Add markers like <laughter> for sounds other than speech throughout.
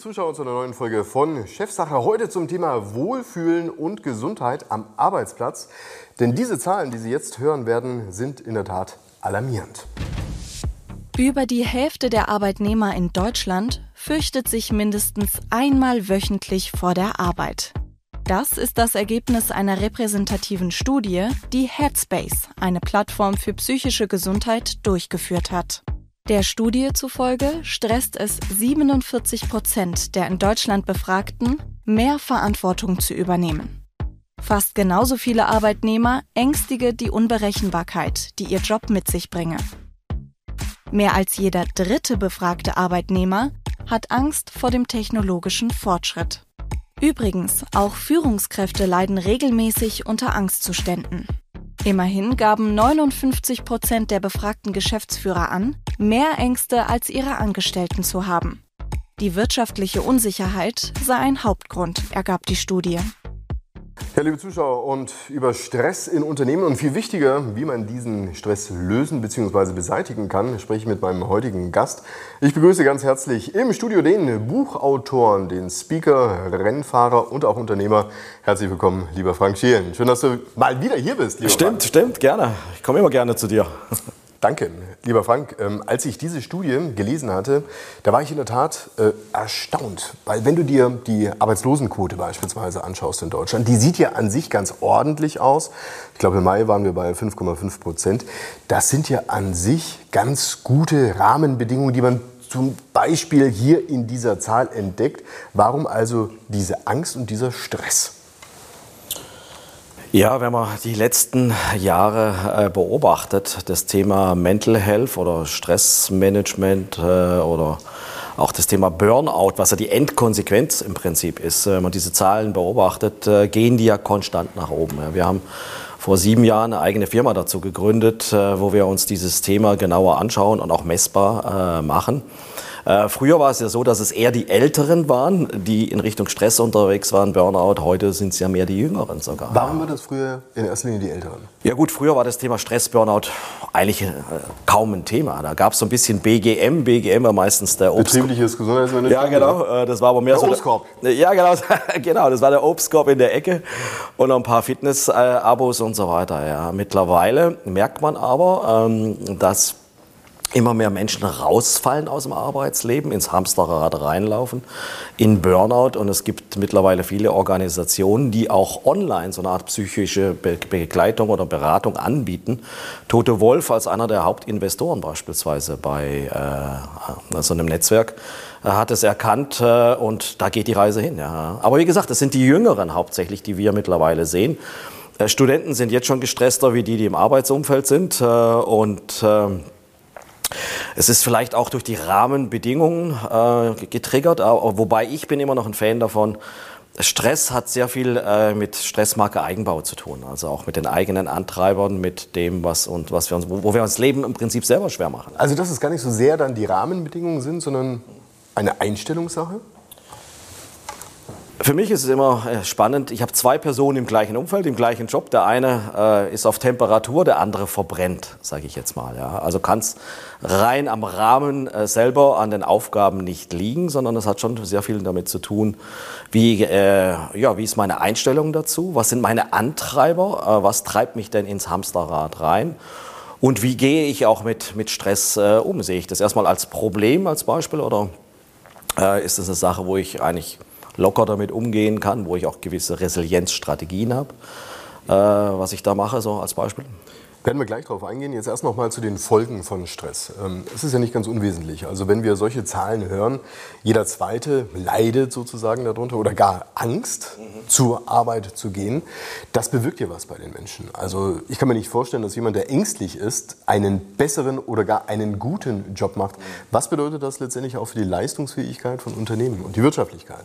Zuschauer zu einer neuen Folge von Chefsache. Heute zum Thema Wohlfühlen und Gesundheit am Arbeitsplatz. Denn diese Zahlen, die Sie jetzt hören werden, sind in der Tat alarmierend. Über die Hälfte der Arbeitnehmer in Deutschland fürchtet sich mindestens einmal wöchentlich vor der Arbeit. Das ist das Ergebnis einer repräsentativen Studie, die Headspace, eine Plattform für psychische Gesundheit, durchgeführt hat. Der Studie zufolge stresst es 47 Prozent der in Deutschland Befragten, mehr Verantwortung zu übernehmen. Fast genauso viele Arbeitnehmer ängstige die Unberechenbarkeit, die ihr Job mit sich bringe. Mehr als jeder dritte befragte Arbeitnehmer hat Angst vor dem technologischen Fortschritt. Übrigens, auch Führungskräfte leiden regelmäßig unter Angstzuständen. Immerhin gaben 59 Prozent der befragten Geschäftsführer an, mehr Ängste als ihre Angestellten zu haben. Die wirtschaftliche Unsicherheit sei ein Hauptgrund, ergab die Studie. Ja, liebe Zuschauer, und über Stress in Unternehmen und viel wichtiger, wie man diesen Stress lösen bzw. beseitigen kann, spreche ich mit meinem heutigen Gast. Ich begrüße ganz herzlich im Studio den Buchautoren, den Speaker, Rennfahrer und auch Unternehmer. Herzlich willkommen, lieber Frank Schielen. Schön, dass du mal wieder hier bist. Lieber stimmt, Frank. stimmt, gerne. Ich komme immer gerne zu dir. Danke, lieber Frank. Ähm, als ich diese Studie gelesen hatte, da war ich in der Tat äh, erstaunt. Weil wenn du dir die Arbeitslosenquote beispielsweise anschaust in Deutschland, die sieht ja an sich ganz ordentlich aus. Ich glaube, im Mai waren wir bei 5,5 Prozent. Das sind ja an sich ganz gute Rahmenbedingungen, die man zum Beispiel hier in dieser Zahl entdeckt. Warum also diese Angst und dieser Stress? Ja, wenn man die letzten Jahre äh, beobachtet, das Thema Mental Health oder Stressmanagement äh, oder auch das Thema Burnout, was ja die Endkonsequenz im Prinzip ist, äh, wenn man diese Zahlen beobachtet, gehen die ja konstant nach oben. Wir haben vor sieben Jahren eine eigene Firma dazu gegründet, wo wir uns dieses Thema genauer anschauen und auch messbar machen. Äh, früher war es ja so, dass es eher die Älteren waren, die in Richtung Stress unterwegs waren, Burnout. Heute sind es ja mehr die Jüngeren sogar. Warum war das früher in erster Linie die Älteren? Ja gut, früher war das Thema Stress, Burnout eigentlich äh, kaum ein Thema. Da gab es so ein bisschen BGM. BGM war meistens der Obstkorb. Betriebliches Gesundheitsmanagement. Ja genau, äh, das war aber mehr der so... Obstkorb. Der, ja genau, <laughs> genau, das war der Obstkorb in der Ecke und noch ein paar Fitness-Abos und so weiter. Ja. Mittlerweile merkt man aber, ähm, dass immer mehr Menschen rausfallen aus dem Arbeitsleben, ins Hamsterrad reinlaufen, in Burnout. Und es gibt mittlerweile viele Organisationen, die auch online so eine Art psychische Begleitung oder Beratung anbieten. Tote Wolf als einer der Hauptinvestoren beispielsweise bei äh, so einem Netzwerk äh, hat es erkannt äh, und da geht die Reise hin. Ja. Aber wie gesagt, es sind die Jüngeren hauptsächlich, die wir mittlerweile sehen. Äh, Studenten sind jetzt schon gestresster wie die, die im Arbeitsumfeld sind. Äh, und ähm, es ist vielleicht auch durch die Rahmenbedingungen äh, getriggert, wobei ich bin immer noch ein Fan davon, Stress hat sehr viel äh, mit Stressmarke Eigenbau zu tun, also auch mit den eigenen Antreibern, mit dem, was und was wir uns, wo wir uns Leben im Prinzip selber schwer machen. Also dass es gar nicht so sehr dann die Rahmenbedingungen sind, sondern eine Einstellungssache? Für mich ist es immer äh, spannend. Ich habe zwei Personen im gleichen Umfeld, im gleichen Job. Der eine äh, ist auf Temperatur, der andere verbrennt, sage ich jetzt mal. Ja. Also kann es rein am Rahmen äh, selber an den Aufgaben nicht liegen, sondern es hat schon sehr viel damit zu tun, wie, äh, ja, wie ist meine Einstellung dazu, was sind meine Antreiber, äh, was treibt mich denn ins Hamsterrad rein. Und wie gehe ich auch mit, mit Stress äh, um? Sehe ich das erstmal als Problem als Beispiel oder ist das eine Sache, wo ich eigentlich locker damit umgehen kann, wo ich auch gewisse Resilienzstrategien habe, äh, was ich da mache, so als Beispiel. Werden wir gleich darauf eingehen. Jetzt erst noch mal zu den Folgen von Stress. Ähm, es ist ja nicht ganz unwesentlich. Also wenn wir solche Zahlen hören, jeder Zweite leidet sozusagen darunter oder gar Angst, mhm. zur Arbeit zu gehen. Das bewirkt ja was bei den Menschen. Also ich kann mir nicht vorstellen, dass jemand, der ängstlich ist, einen besseren oder gar einen guten Job macht. Mhm. Was bedeutet das letztendlich auch für die Leistungsfähigkeit von Unternehmen und die Wirtschaftlichkeit?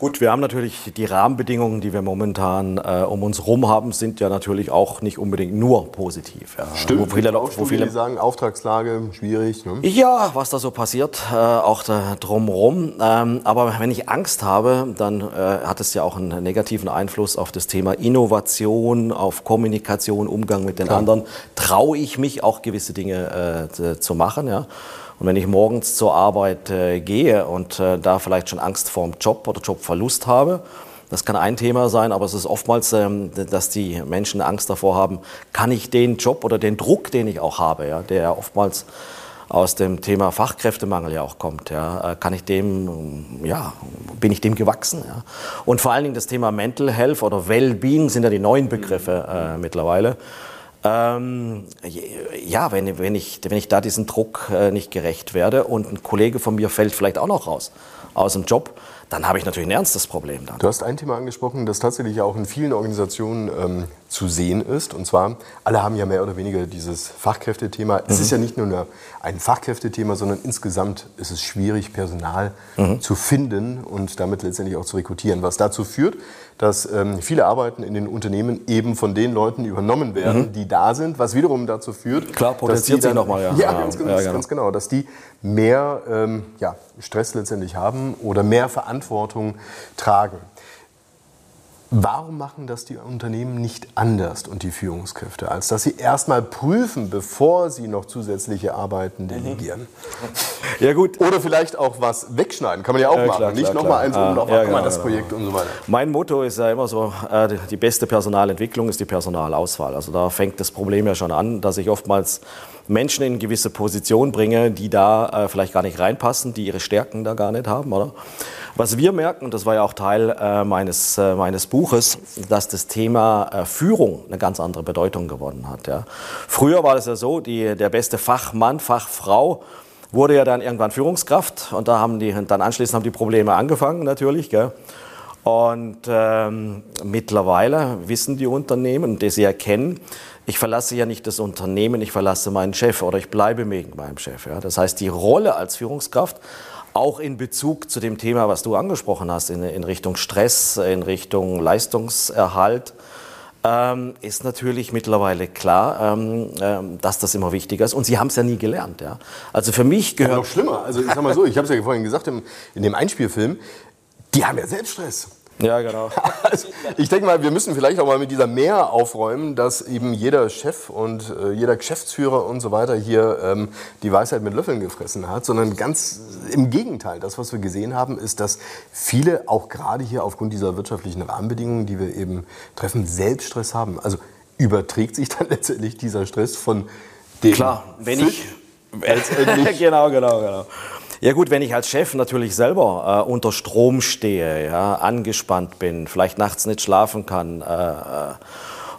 Gut, wir haben natürlich die Rahmenbedingungen, die wir momentan äh, um uns herum haben, sind ja natürlich auch nicht unbedingt nur positiv. Ja. Stimmt. Wo viele, wo viele sagen, Auftragslage schwierig. Ne? Ja, was da so passiert, äh, auch da drumherum. Ähm, aber wenn ich Angst habe, dann äh, hat es ja auch einen negativen Einfluss auf das Thema Innovation, auf Kommunikation, Umgang mit den Klar. anderen. Traue ich mich auch gewisse Dinge äh, zu machen, ja. Und wenn ich morgens zur Arbeit äh, gehe und äh, da vielleicht schon Angst vor dem Job oder Jobverlust habe, das kann ein Thema sein, aber es ist oftmals, ähm, dass die Menschen Angst davor haben, kann ich den Job oder den Druck, den ich auch habe, ja, der oftmals aus dem Thema Fachkräftemangel ja auch kommt. Ja. Äh, kann ich dem, ja, bin ich dem gewachsen? Ja. Und vor allen Dingen das Thema Mental Health oder Wellbeing sind ja die neuen Begriffe äh, mittlerweile. Ähm, ja, wenn, wenn, ich, wenn ich da diesen Druck äh, nicht gerecht werde und ein Kollege von mir fällt vielleicht auch noch raus aus dem Job, dann habe ich natürlich ein ernstes Problem. Dann. Du hast ein Thema angesprochen, das tatsächlich auch in vielen Organisationen ähm, zu sehen ist. Und zwar, alle haben ja mehr oder weniger dieses Fachkräftethema. Mhm. Es ist ja nicht nur ein Fachkräftethema, sondern insgesamt ist es schwierig, Personal mhm. zu finden und damit letztendlich auch zu rekrutieren. Was dazu führt, dass ähm, viele Arbeiten in den Unternehmen eben von den Leuten übernommen werden, mhm. die da sind, was wiederum dazu führt, Klar, potenziert sich nochmal, ja. Ja, ganz, ganz, ja, genau. ganz genau, dass die mehr ähm, ja, Stress letztendlich haben oder mehr Verantwortung tragen. Warum machen das die Unternehmen nicht anders und die Führungskräfte, als dass sie erstmal prüfen, bevor sie noch zusätzliche Arbeiten delegieren? Ja gut. Oder vielleicht auch was wegschneiden, kann man ja auch ja, machen. Klar, nicht nochmal eins oben drauf, ja, genau, das genau. Projekt und so weiter. Mein Motto ist ja immer so, äh, die beste Personalentwicklung ist die Personalauswahl. Also da fängt das Problem ja schon an, dass ich oftmals Menschen in gewisse Positionen bringe, die da äh, vielleicht gar nicht reinpassen, die ihre Stärken da gar nicht haben, oder? Was wir merken, und das war ja auch Teil äh, meines, äh, meines Buches, dass das Thema äh, Führung eine ganz andere Bedeutung gewonnen hat. Ja. Früher war es ja so, die, der beste Fachmann, Fachfrau wurde ja dann irgendwann Führungskraft und da haben die, dann anschließend haben die Probleme angefangen natürlich. Gell. Und ähm, mittlerweile wissen die Unternehmen, die sie erkennen, ich verlasse ja nicht das Unternehmen, ich verlasse meinen Chef oder ich bleibe wegen meinem Chef. Ja. Das heißt, die Rolle als Führungskraft auch in Bezug zu dem Thema, was du angesprochen hast, in, in Richtung Stress, in Richtung Leistungserhalt, ähm, ist natürlich mittlerweile klar, ähm, ähm, dass das immer wichtiger ist. Und sie haben es ja nie gelernt. Ja? Also für mich gehört... Ja, noch schlimmer. Also ich sag mal so, ich habe es ja vorhin gesagt im, in dem Einspielfilm, die haben ja Selbststress. Ja, genau. <laughs> Also, ich denke mal, wir müssen vielleicht auch mal mit dieser Mehr aufräumen, dass eben jeder Chef und äh, jeder Geschäftsführer und so weiter hier ähm, die Weisheit mit Löffeln gefressen hat, sondern ganz im Gegenteil. Das, was wir gesehen haben, ist, dass viele auch gerade hier aufgrund dieser wirtschaftlichen Rahmenbedingungen, die wir eben treffen, Selbststress haben. Also überträgt sich dann <laughs> letztendlich dieser Stress von dem Klar, wenn Fisch ich <laughs> genau, genau, genau. Ja gut, wenn ich als Chef natürlich selber äh, unter Strom stehe, ja, angespannt bin, vielleicht nachts nicht schlafen kann äh, äh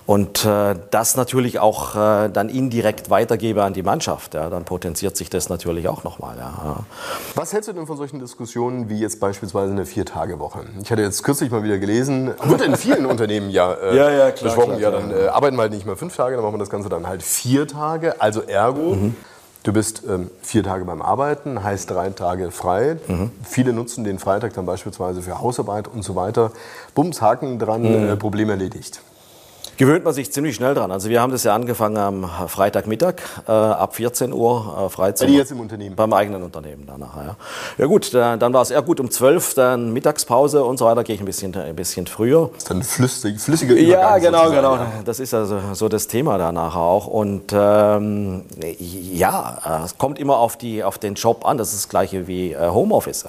und äh, das natürlich auch äh, dann indirekt weitergebe an die Mannschaft, ja, dann potenziert sich das natürlich auch nochmal. Ja. Was hältst du denn von solchen Diskussionen wie jetzt beispielsweise eine Vier-Tage-Woche? Ich hatte jetzt kürzlich mal wieder gelesen, wird in vielen Unternehmen ja, äh, ja, ja klar, besprochen, klar, ja, dann arbeiten wir halt nicht mehr fünf Tage, dann machen wir das Ganze dann halt vier Tage, also ergo. Mhm Du bist ähm, vier Tage beim Arbeiten, heißt drei Tage frei. Mhm. Viele nutzen den Freitag dann beispielsweise für Hausarbeit und so weiter. Bums, Haken dran, mhm. äh, Problem erledigt gewöhnt man sich ziemlich schnell dran. Also wir haben das ja angefangen am Freitagmittag äh, ab 14 Uhr äh, Freizeit. Bei jetzt im Unternehmen? Beim eigenen Unternehmen danach, ja. Ja gut, dann, dann war es eher gut um 12, dann Mittagspause und so weiter, gehe ich ein bisschen, ein bisschen früher. Das ist dann flüssig, flüssiger Übergang Ja, genau, genau. Ja. Das ist also so das Thema danach auch. Und ähm, ja, es kommt immer auf, die, auf den Job an. Das ist das gleiche wie äh, Homeoffice.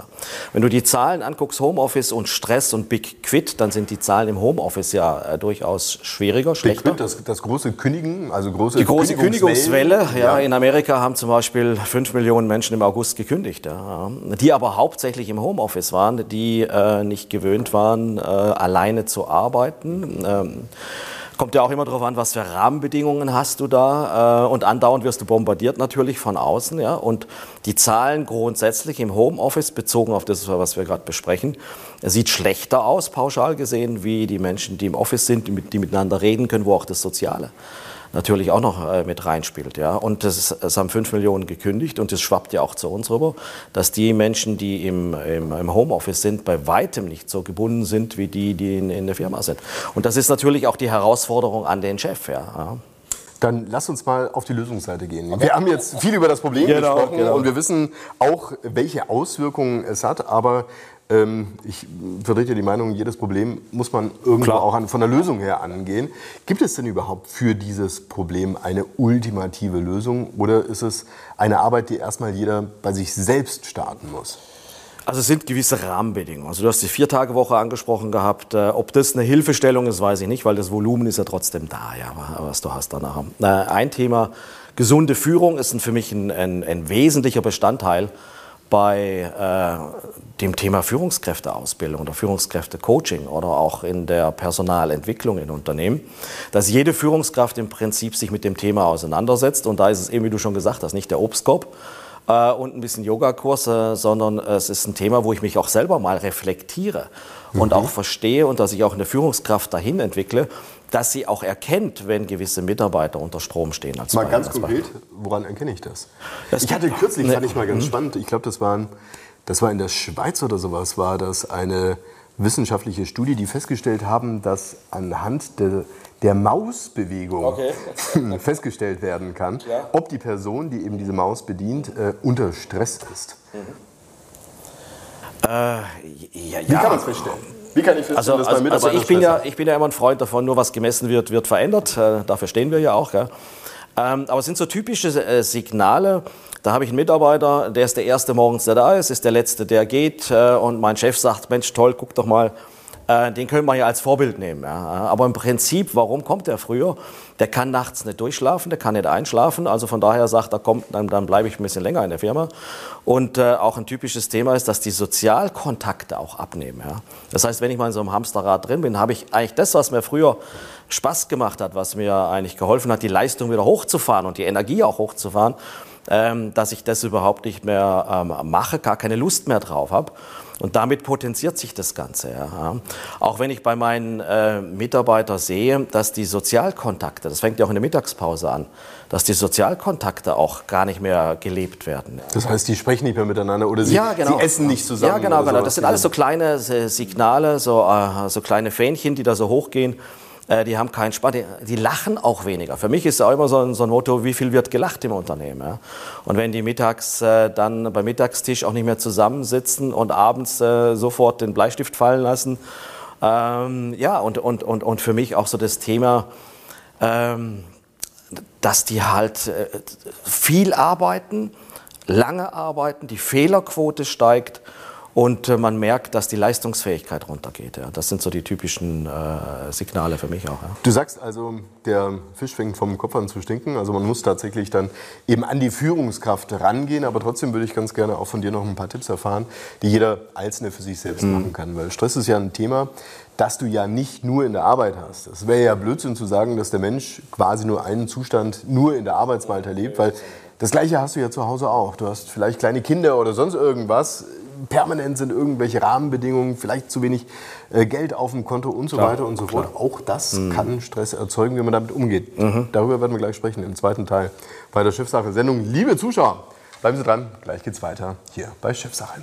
Wenn du die Zahlen anguckst, Homeoffice und Stress und Big Quit, dann sind die Zahlen im Homeoffice ja äh, durchaus schwierig schwieriger, schlechter. Das, das, große Kündigen, also große Die große Kündigungswelle, ja, ja, in Amerika haben zum Beispiel 5 Millionen Menschen im August gekündigt, ja, die aber hauptsächlich im Homeoffice waren, die äh, nicht gewöhnt waren, äh, alleine zu arbeiten. Ähm, Kommt ja auch immer darauf an, was für Rahmenbedingungen hast du da. Äh, und andauernd wirst du bombardiert natürlich von außen. Ja? Und die Zahlen grundsätzlich im Homeoffice, bezogen auf das, was wir gerade besprechen, sieht schlechter aus, pauschal gesehen, wie die Menschen, die im Office sind, die, die miteinander reden können, wo auch das Soziale natürlich auch noch äh, mit reinspielt. Ja? Und das, es haben fünf Millionen gekündigt und das schwappt ja auch zu uns rüber, dass die Menschen, die im, im, im Homeoffice sind, bei weitem nicht so gebunden sind wie die, die in, in der Firma sind. Und das ist natürlich auch die Herausforderung an den Chef. Ja? ja? Dann lass uns mal auf die Lösungsseite gehen. Wir haben jetzt viel über das Problem genau, gesprochen genau. und wir wissen auch, welche Auswirkungen es hat. Aber ich vertrete die Meinung, jedes Problem muss man irgendwo Klar. auch an, von der Lösung her angehen. Gibt es denn überhaupt für dieses Problem eine ultimative Lösung oder ist es eine Arbeit, die erstmal jeder bei sich selbst starten muss? Also es sind gewisse Rahmenbedingungen. Also du hast die Vier-Tage-Woche angesprochen gehabt. Äh, ob das eine Hilfestellung ist, weiß ich nicht, weil das Volumen ist ja trotzdem da, ja, was du hast danach. Äh, ein Thema, gesunde Führung ist für mich ein, ein, ein wesentlicher Bestandteil bei äh, dem Thema Führungskräfteausbildung oder Führungskräftecoaching oder auch in der Personalentwicklung in Unternehmen, dass jede Führungskraft im Prinzip sich mit dem Thema auseinandersetzt. Und da ist es eben, wie du schon gesagt hast, nicht der Obstkorb, äh, und ein bisschen Yogakurs, äh, sondern es ist ein Thema, wo ich mich auch selber mal reflektiere mhm. und auch verstehe und dass ich auch eine Führungskraft dahin entwickle, dass sie auch erkennt, wenn gewisse Mitarbeiter unter Strom stehen. Als mal ganz konkret, woran erkenne ich das? das ich hatte kürzlich, ne, fand ich mal ganz mhm. spannend, ich glaube, das, das war in der Schweiz oder sowas, war das eine wissenschaftliche Studie, die festgestellt haben, dass anhand der, der Mausbewegung okay. <laughs> festgestellt werden kann, ja. ob die Person, die eben diese Maus bedient, äh, unter Stress ist. Mhm. Äh, ja, Wie kann man es feststellen? Wie kann ich also, dass also, also ich bin ja, ich bin ja immer ein Freund davon, nur was gemessen wird, wird verändert. Äh, dafür stehen wir ja auch. Gell? Ähm, aber es sind so typische äh, Signale. Da habe ich einen Mitarbeiter, der ist der erste morgens, der da ist, ist der letzte, der geht. Äh, und mein Chef sagt: Mensch, toll, guck doch mal, äh, den können wir ja als Vorbild nehmen. Ja. Aber im Prinzip, warum kommt er früher? Der kann nachts nicht durchschlafen, der kann nicht einschlafen. Also von daher sagt er, komm, dann, dann bleibe ich ein bisschen länger in der Firma. Und äh, auch ein typisches Thema ist, dass die Sozialkontakte auch abnehmen. Ja. Das heißt, wenn ich mal in so einem Hamsterrad drin bin, habe ich eigentlich das, was mir früher Spaß gemacht hat, was mir eigentlich geholfen hat, die Leistung wieder hochzufahren und die Energie auch hochzufahren, ähm, dass ich das überhaupt nicht mehr ähm, mache, gar keine Lust mehr drauf habe. Und damit potenziert sich das Ganze. Ja. Auch wenn ich bei meinen äh, Mitarbeitern sehe, dass die Sozialkontakte, das fängt ja auch in der Mittagspause an, dass die Sozialkontakte auch gar nicht mehr gelebt werden. Das heißt, die sprechen nicht mehr miteinander oder sie, ja, genau. sie essen nicht zusammen? Ja, genau, genau. Das sind alles so kleine Signale, so, äh, so kleine Fähnchen, die da so hochgehen. Äh, die haben keinen Spaß, die, die, lachen auch weniger. Für mich ist auch immer so ein, so ein, Motto, wie viel wird gelacht im Unternehmen. Ja? Und wenn die mittags äh, dann beim Mittagstisch auch nicht mehr zusammensitzen und abends äh, sofort den Bleistift fallen lassen, ähm, ja, und, und, und, und für mich auch so das Thema, ähm, dass die halt äh, viel arbeiten, lange arbeiten, die Fehlerquote steigt und äh, man merkt, dass die Leistungsfähigkeit runtergeht. Ja. Das sind so die typischen äh, Signale für mich auch. Ja. Du sagst also, der Fisch fängt vom Kopf an zu stinken. Also man muss tatsächlich dann eben an die Führungskraft rangehen. Aber trotzdem würde ich ganz gerne auch von dir noch ein paar Tipps erfahren, die jeder Einzelne für sich selbst mhm. machen kann. Weil Stress ist ja ein Thema, das du ja nicht nur in der Arbeit hast. Es wäre ja Blödsinn zu sagen, dass der Mensch quasi nur einen Zustand nur in der Arbeitswelt erlebt, weil das Gleiche hast du ja zu Hause auch. Du hast vielleicht kleine Kinder oder sonst irgendwas permanent sind irgendwelche Rahmenbedingungen, vielleicht zu wenig äh, Geld auf dem Konto und so klar, weiter und so klar. fort. Auch das mhm. kann Stress erzeugen, wie man damit umgeht. Mhm. Darüber werden wir gleich sprechen im zweiten Teil bei der Chefsache-Sendung. Liebe Zuschauer, bleiben Sie dran, gleich geht's weiter hier bei Chefsache.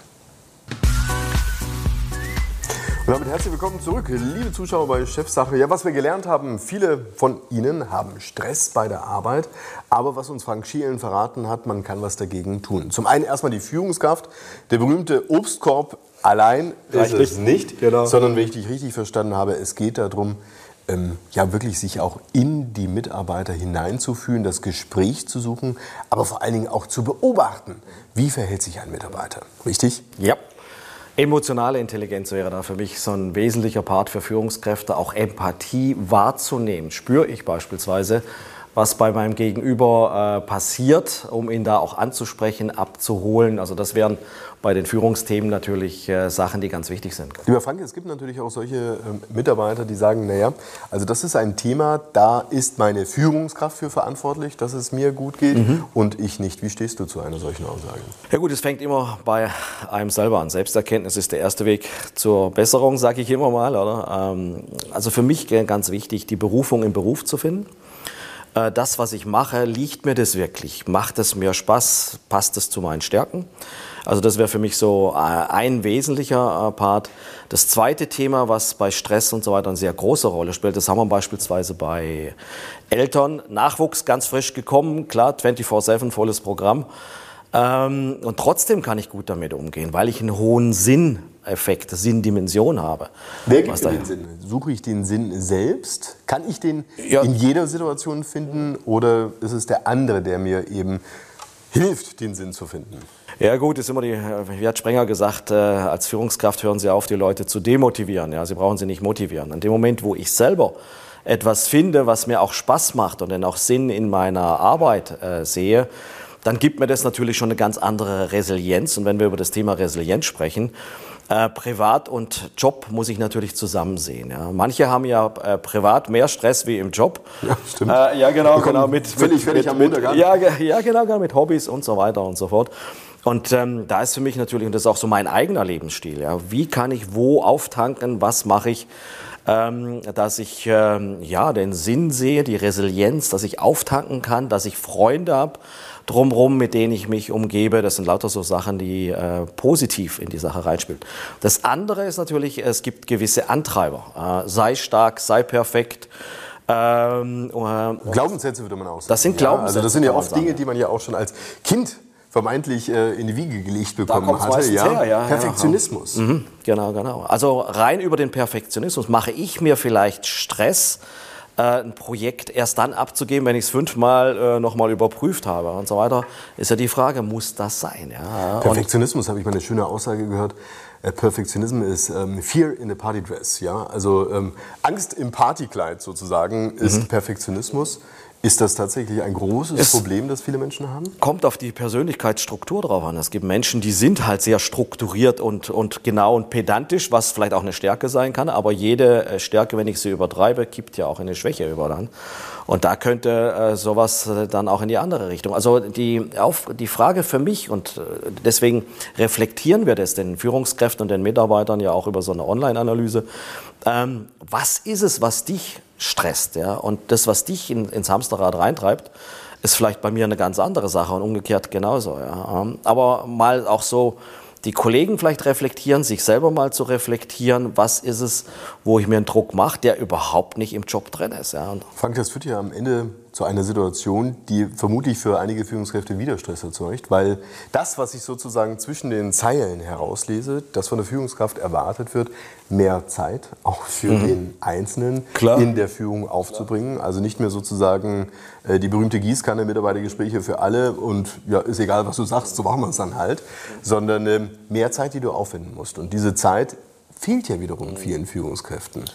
Und damit herzlich willkommen zurück, liebe Zuschauer bei Chefsache. Ja, was wir gelernt haben, viele von Ihnen haben Stress bei der Arbeit. Aber was uns Frank Schielen verraten hat, man kann was dagegen tun. Zum einen erstmal die Führungskraft. Der berühmte Obstkorb allein ist es nicht, genau. sondern wenn ich dich richtig verstanden habe, es geht darum, ähm, ja wirklich sich auch in die Mitarbeiter hineinzufühlen, das Gespräch zu suchen, aber vor allen Dingen auch zu beobachten, wie verhält sich ein Mitarbeiter. Richtig? Ja. Emotionale Intelligenz wäre da für mich so ein wesentlicher Part für Führungskräfte, auch Empathie wahrzunehmen. Spüre ich beispielsweise, was bei meinem Gegenüber äh, passiert, um ihn da auch anzusprechen, abzuholen. Also das wären bei den Führungsthemen natürlich äh, Sachen, die ganz wichtig sind. Lieber Frank, es gibt natürlich auch solche äh, Mitarbeiter, die sagen, naja, also das ist ein Thema, da ist meine Führungskraft für verantwortlich, dass es mir gut geht mhm. und ich nicht. Wie stehst du zu einer solchen Aussage? Ja gut, es fängt immer bei einem selber an. Selbsterkenntnis ist der erste Weg zur Besserung, sage ich immer mal. Oder? Ähm, also für mich ganz wichtig, die Berufung im Beruf zu finden. Äh, das, was ich mache, liegt mir das wirklich? Macht es mir Spaß? Passt es zu meinen Stärken? Also das wäre für mich so äh, ein wesentlicher äh, Part. Das zweite Thema, was bei Stress und so weiter eine sehr große Rolle spielt, das haben wir beispielsweise bei Eltern. Nachwuchs ganz frisch gekommen, klar, 24-7, volles Programm. Ähm, und trotzdem kann ich gut damit umgehen, weil ich einen hohen Sinn Sinneffekt, Sinndimension habe. Wer gibt den Sinn? Suche ich den Sinn selbst? Kann ich den ja. in jeder Situation finden oder ist es der andere, der mir eben hilft, den Sinn zu finden? Ja gut, ist immer die, wie hat Sprenger gesagt, äh, als Führungskraft hören Sie auf, die Leute zu demotivieren. Ja, Sie brauchen sie nicht motivieren. In dem Moment, wo ich selber etwas finde, was mir auch Spaß macht und dann auch Sinn in meiner Arbeit äh, sehe, dann gibt mir das natürlich schon eine ganz andere Resilienz. Und wenn wir über das Thema Resilienz sprechen, äh, Privat und Job muss ich natürlich zusammen sehen. Ja. Manche haben ja äh, privat mehr Stress wie im Job. Ja, stimmt. Äh, ja, genau, genau. Mit, völlig, mit, mit, mit, ja, ja, genau, genau, mit Hobbys und so weiter und so fort. Und ähm, da ist für mich natürlich, und das ist auch so mein eigener Lebensstil, ja, wie kann ich wo auftanken, was mache ich, ähm, dass ich ähm, ja, den Sinn sehe, die Resilienz, dass ich auftanken kann, dass ich Freunde habe drumherum, mit denen ich mich umgebe. Das sind lauter so Sachen, die äh, positiv in die Sache reinspielen. Das andere ist natürlich, es gibt gewisse Antreiber. Äh, sei stark, sei perfekt. Ähm, äh, Glaubenssätze würde man auch sagen. Das sind Glaubenssätze. Ja, also das sind ja oft Dinge, die man ja auch schon als Kind vermeintlich äh, in die Wiege gelegt bekommen hatte. Ja. Her, ja. Perfektionismus. Ja, mhm, genau, genau. Also rein über den Perfektionismus mache ich mir vielleicht Stress, äh, ein Projekt erst dann abzugeben, wenn ich es fünfmal äh, nochmal überprüft habe und so weiter, ist ja die Frage, muss das sein? Ja? Perfektionismus habe ich mal eine schöne Aussage gehört. Äh, Perfektionismus ist ähm, Fear in a Party Dress. Ja? Also ähm, Angst im Partykleid sozusagen ist mhm. Perfektionismus. Ist das tatsächlich ein großes es Problem, das viele Menschen haben? Kommt auf die Persönlichkeitsstruktur drauf an. Es gibt Menschen, die sind halt sehr strukturiert und, und genau und pedantisch, was vielleicht auch eine Stärke sein kann. Aber jede äh, Stärke, wenn ich sie übertreibe, gibt ja auch eine Schwäche überall. Und da könnte äh, sowas äh, dann auch in die andere Richtung. Also die, auf, die Frage für mich, und äh, deswegen reflektieren wir das den Führungskräften und den Mitarbeitern ja auch über so eine Online-Analyse, ähm, was ist es, was dich stresst. Ja? Und das, was dich in, ins Hamsterrad reintreibt, ist vielleicht bei mir eine ganz andere Sache und umgekehrt genauso. Ja? Aber mal auch so die Kollegen vielleicht reflektieren, sich selber mal zu reflektieren, was ist es, wo ich mir einen Druck mache, der überhaupt nicht im Job drin ist. Ja. Frank, das führt ja am Ende zu einer Situation, die vermutlich für einige Führungskräfte wieder Stress erzeugt, weil das, was ich sozusagen zwischen den Zeilen herauslese, das von der Führungskraft erwartet wird, mehr Zeit auch für mhm. den Einzelnen Klar. in der Führung aufzubringen. Also nicht mehr sozusagen äh, die berühmte Gießkanne Mitarbeitergespräche für alle und ja, ist egal, was du sagst, so machen wir es dann halt, sondern äh, mehr Zeit, die du aufwenden musst. Und diese Zeit fehlt ja wiederum vielen Führungskräften.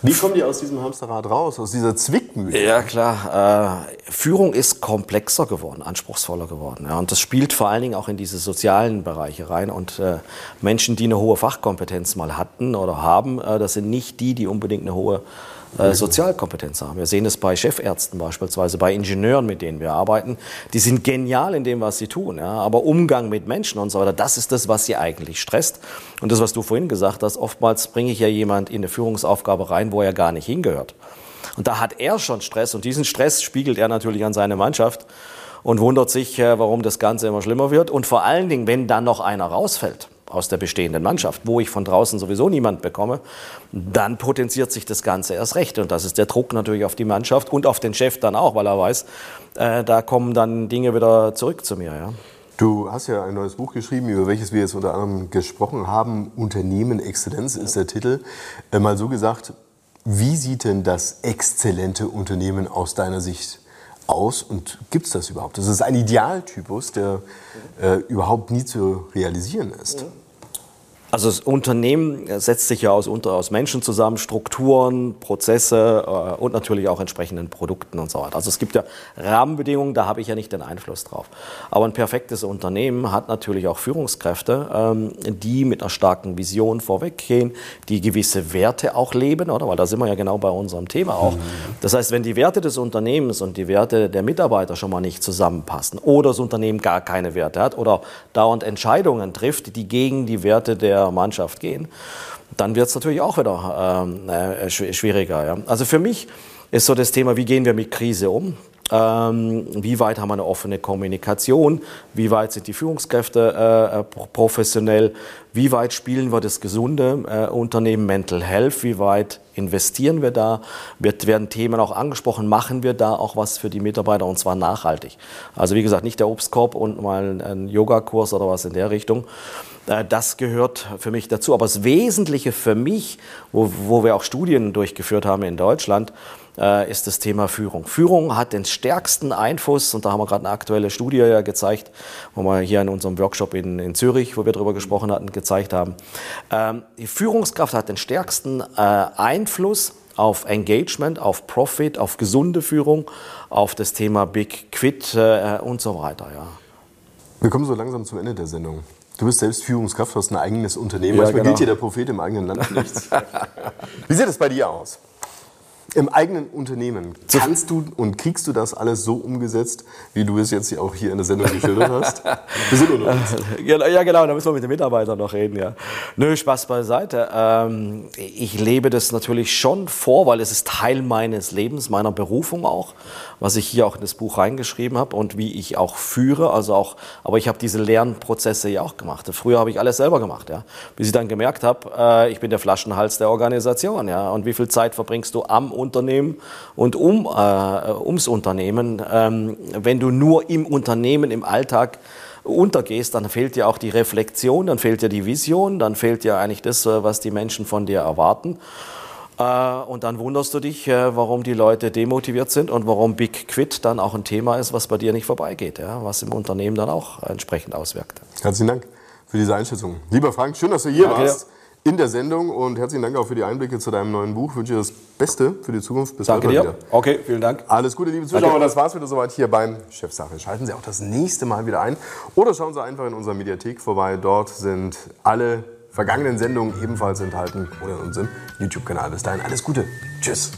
Wie kommen die aus diesem Hamsterrad raus, aus dieser Zwickmühle? Ja, klar. Äh, Führung ist komplexer geworden, anspruchsvoller geworden. Und das spielt vor allen Dingen auch in diese sozialen Bereiche rein. Und äh, Menschen, die eine hohe Fachkompetenz mal hatten oder haben, äh, das sind nicht die, die unbedingt eine hohe äh, Sozialkompetenz haben. Wir sehen es bei Chefärzten beispielsweise, bei Ingenieuren, mit denen wir arbeiten. Die sind genial in dem, was sie tun. Ja? Aber Umgang mit Menschen und so weiter, das ist das, was sie eigentlich stresst. Und das, was du vorhin gesagt hast, oftmals bringe ich ja jemand in eine Führungsaufgabe rein, wo er gar nicht hingehört. Und da hat er schon Stress und diesen Stress spiegelt er natürlich an seine Mannschaft und wundert sich, äh, warum das Ganze immer schlimmer wird. Und vor allen Dingen, wenn dann noch einer rausfällt aus der bestehenden Mannschaft, wo ich von draußen sowieso niemand bekomme, dann potenziert sich das Ganze erst recht. Und das ist der Druck natürlich auf die Mannschaft und auf den Chef dann auch, weil er weiß, äh, da kommen dann Dinge wieder zurück zu mir. Ja. Du hast ja ein neues Buch geschrieben, über welches wir jetzt unter anderem gesprochen haben. Unternehmen Exzellenz ist der Titel. Äh, mal so gesagt, wie sieht denn das exzellente Unternehmen aus deiner Sicht aus und gibt es das überhaupt? Das ist ein Idealtypus, der äh, überhaupt nie zu realisieren ist. Also das Unternehmen setzt sich ja aus, aus Menschen zusammen, Strukturen, Prozesse äh, und natürlich auch entsprechenden Produkten und so weiter. Also es gibt ja Rahmenbedingungen, da habe ich ja nicht den Einfluss drauf. Aber ein perfektes Unternehmen hat natürlich auch Führungskräfte, ähm, die mit einer starken Vision vorweggehen, die gewisse Werte auch leben, oder? Weil da sind wir ja genau bei unserem Thema auch. Mhm. Das heißt, wenn die Werte des Unternehmens und die Werte der Mitarbeiter schon mal nicht zusammenpassen oder das Unternehmen gar keine Werte hat oder dauernd Entscheidungen trifft, die gegen die Werte der der Mannschaft gehen, dann wird es natürlich auch wieder ähm, äh, schwieriger. Ja. Also für mich ist so das Thema, wie gehen wir mit Krise um? Ähm, wie weit haben wir eine offene Kommunikation? Wie weit sind die Führungskräfte äh, professionell? Wie weit spielen wir das gesunde äh, Unternehmen Mental Health? Wie weit investieren wir da? Wird, werden Themen auch angesprochen? Machen wir da auch was für die Mitarbeiter und zwar nachhaltig? Also wie gesagt, nicht der Obstkorb und mal ein Yogakurs oder was in der Richtung. Äh, das gehört für mich dazu. Aber das Wesentliche für mich, wo, wo wir auch Studien durchgeführt haben in Deutschland, äh, ist das Thema Führung. Führung hat den stärksten Einfluss, und da haben wir gerade eine aktuelle Studie ja gezeigt, wo wir hier in unserem Workshop in, in Zürich, wo wir darüber gesprochen hatten, gezeigt haben. Ähm, die Führungskraft hat den stärksten äh, Einfluss auf Engagement, auf Profit, auf gesunde Führung, auf das Thema Big Quit äh, und so weiter. Ja. Wir kommen so langsam zum Ende der Sendung. Du bist selbst Führungskraft, hast ein eigenes Unternehmen. Ja, Manchmal genau. gilt hier der Prophet im eigenen Land <laughs> nichts. Wie sieht es bei dir aus? Im eigenen Unternehmen kannst du und kriegst du das alles so umgesetzt, wie du es jetzt auch hier in der Sendung geschildert hast? Wir sind unter uns. <laughs> Ja, genau, da müssen wir mit den Mitarbeitern noch reden, ja. Nö, Spaß beiseite. Ähm, ich lebe das natürlich schon vor, weil es ist Teil meines Lebens, meiner Berufung auch, was ich hier auch in das Buch reingeschrieben habe und wie ich auch führe. Also auch, aber ich habe diese Lernprozesse ja auch gemacht. Früher habe ich alles selber gemacht, ja. Bis ich dann gemerkt habe, äh, ich bin der Flaschenhals der Organisation, ja. Und wie viel Zeit verbringst du am Unternehmen und um, äh, ums Unternehmen. Ähm, wenn du nur im Unternehmen, im Alltag untergehst, dann fehlt dir auch die Reflexion, dann fehlt dir die Vision, dann fehlt dir eigentlich das, äh, was die Menschen von dir erwarten. Äh, und dann wunderst du dich, äh, warum die Leute demotiviert sind und warum Big Quit dann auch ein Thema ist, was bei dir nicht vorbeigeht, ja, was im Unternehmen dann auch entsprechend auswirkt. Herzlichen Dank für diese Einschätzung. Lieber Frank, schön, dass du hier Danke warst in der Sendung und herzlichen Dank auch für die Einblicke zu deinem neuen Buch. Ich wünsche dir das Beste für die Zukunft. Bis Danke dir. Wieder. Okay, vielen Dank. Alles Gute, liebe Zuschauer. Danke. Das war's wieder soweit hier beim Chefsache. Schalten Sie auch das nächste Mal wieder ein oder schauen Sie einfach in unserer Mediathek vorbei. Dort sind alle vergangenen Sendungen ebenfalls enthalten oder in unserem YouTube-Kanal. Bis dahin alles Gute. Tschüss.